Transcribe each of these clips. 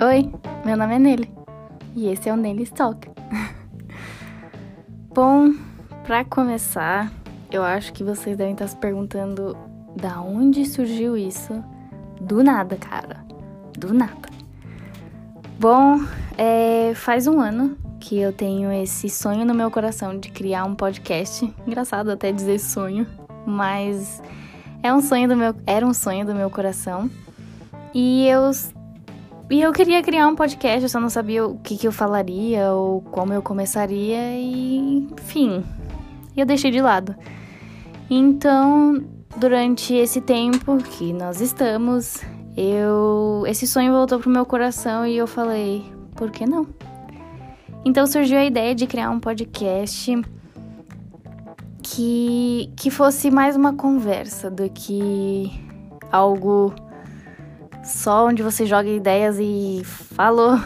Oi, meu nome é Nele e esse é o Nele Talk. Bom, para começar, eu acho que vocês devem estar se perguntando da onde surgiu isso. Do nada, cara. Do nada. Bom, é, faz um ano que eu tenho esse sonho no meu coração de criar um podcast. Engraçado até dizer sonho, mas é um sonho do meu, era um sonho do meu coração. E eu e eu queria criar um podcast, eu só não sabia o que, que eu falaria ou como eu começaria e, enfim, eu deixei de lado. Então, durante esse tempo que nós estamos, eu esse sonho voltou pro meu coração e eu falei, por que não? Então surgiu a ideia de criar um podcast que que fosse mais uma conversa do que algo só onde você joga ideias e falou.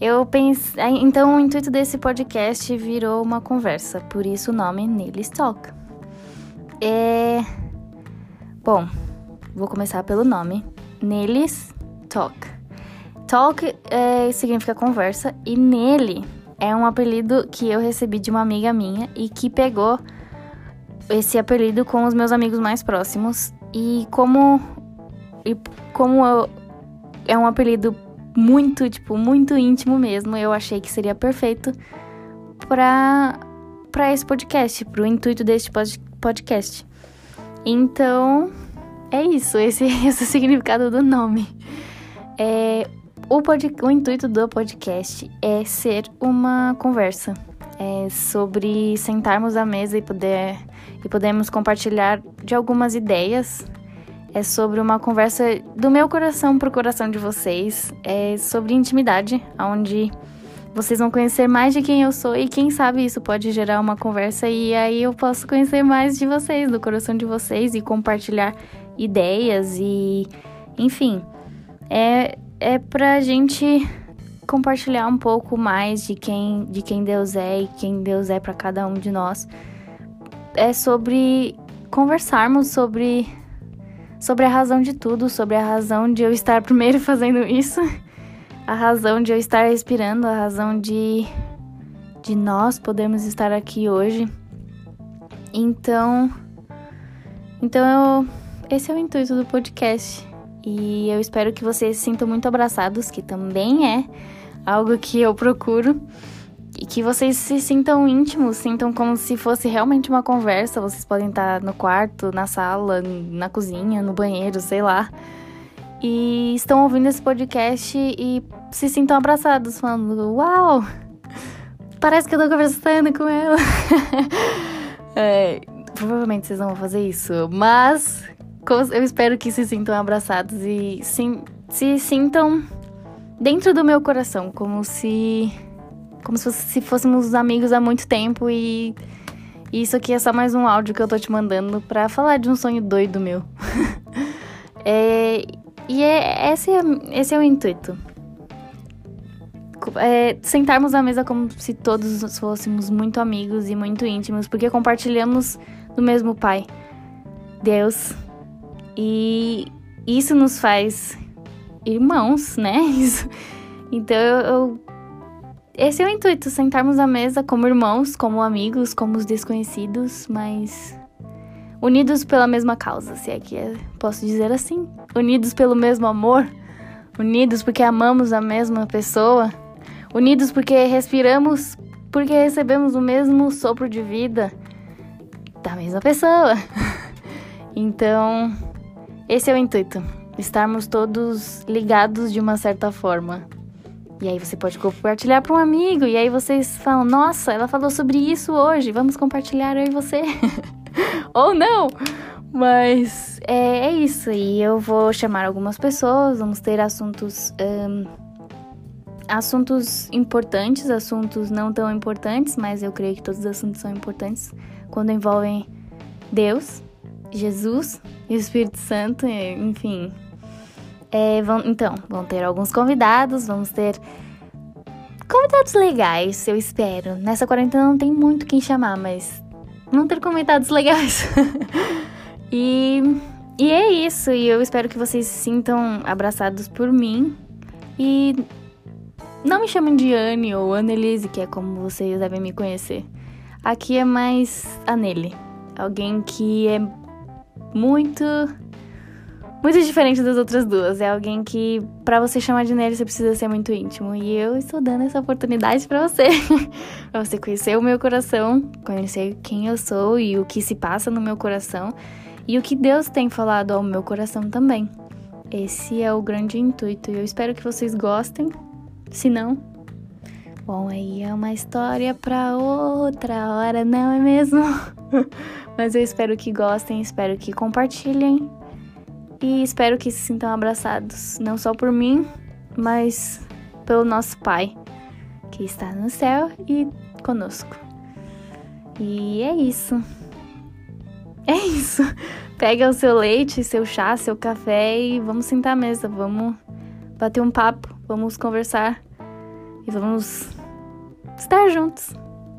Eu pensei, então o intuito desse podcast virou uma conversa, por isso o nome Neles Talk. É bom, vou começar pelo nome, Neles Talk. Talk é, significa conversa e nele é um apelido que eu recebi de uma amiga minha e que pegou esse apelido com os meus amigos mais próximos e como e como eu, é um apelido muito, tipo, muito íntimo mesmo, eu achei que seria perfeito para para esse podcast, pro intuito deste podcast. Então, é isso, esse, esse é o significado do nome. É, o, pod, o intuito do podcast é ser uma conversa. É sobre sentarmos à mesa e poder e podemos compartilhar de algumas ideias é sobre uma conversa do meu coração pro coração de vocês. É sobre intimidade, onde vocês vão conhecer mais de quem eu sou e quem sabe isso pode gerar uma conversa e aí eu posso conhecer mais de vocês, do coração de vocês e compartilhar ideias e enfim. É é pra gente compartilhar um pouco mais de quem de quem Deus é e quem Deus é para cada um de nós. É sobre conversarmos sobre sobre a razão de tudo, sobre a razão de eu estar primeiro fazendo isso, a razão de eu estar respirando, a razão de de nós podermos estar aqui hoje. Então, então eu, esse é o intuito do podcast. E eu espero que vocês se sintam muito abraçados, que também é algo que eu procuro. E que vocês se sintam íntimos, sintam como se fosse realmente uma conversa. Vocês podem estar no quarto, na sala, na cozinha, no banheiro, sei lá. E estão ouvindo esse podcast e se sintam abraçados, falando: Uau! Parece que eu tô conversando com ela. é, provavelmente vocês não vão fazer isso, mas eu espero que se sintam abraçados e se, se sintam dentro do meu coração, como se como se, se fôssemos amigos há muito tempo e, e isso aqui é só mais um áudio que eu tô te mandando para falar de um sonho doido meu. é, e é, esse, é, esse é o intuito. É, sentarmos à mesa como se todos fôssemos muito amigos e muito íntimos, porque compartilhamos do mesmo Pai, Deus. E isso nos faz irmãos, né? Isso. Então eu, eu esse é o intuito, sentarmos à mesa como irmãos, como amigos, como os desconhecidos, mas unidos pela mesma causa, se é que é, posso dizer assim. Unidos pelo mesmo amor, unidos porque amamos a mesma pessoa, unidos porque respiramos, porque recebemos o mesmo sopro de vida da mesma pessoa. então, esse é o intuito, estarmos todos ligados de uma certa forma. E aí você pode compartilhar para um amigo. E aí vocês falam: Nossa, ela falou sobre isso hoje. Vamos compartilhar e você. Ou não. Mas é, é, isso. E eu vou chamar algumas pessoas. Vamos ter assuntos. Um, assuntos importantes, assuntos não tão importantes, mas eu creio que todos os assuntos são importantes quando envolvem Deus, Jesus Espírito Santo, enfim, é, vão, então, vão ter alguns convidados, vamos ter convidados legais, eu espero. Nessa quarentena não tem muito quem chamar, mas vão ter convidados legais. e, e é isso, e eu espero que vocês se sintam abraçados por mim, E não me chamem de Anne ou Annelise, que é como vocês devem me conhecer. Aqui é mais a Nele. Alguém que é muito muito diferente das outras duas. É alguém que, para você chamar de Nelly, você precisa ser muito íntimo. E eu estou dando essa oportunidade para você. pra você conhecer o meu coração, conhecer quem eu sou e o que se passa no meu coração. E o que Deus tem falado ao meu coração também. Esse é o grande intuito. E eu espero que vocês gostem. Se não, bom, aí é uma história para outra hora, não é mesmo? Mas eu espero que gostem, espero que compartilhem e espero que se sintam abraçados, não só por mim, mas pelo nosso Pai, que está no céu e conosco. E é isso. É isso. Pega o seu leite, seu chá, seu café e vamos sentar à mesa, vamos bater um papo, vamos conversar e vamos estar juntos.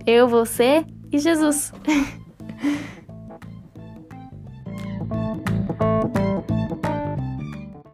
Eu, você e Jesus.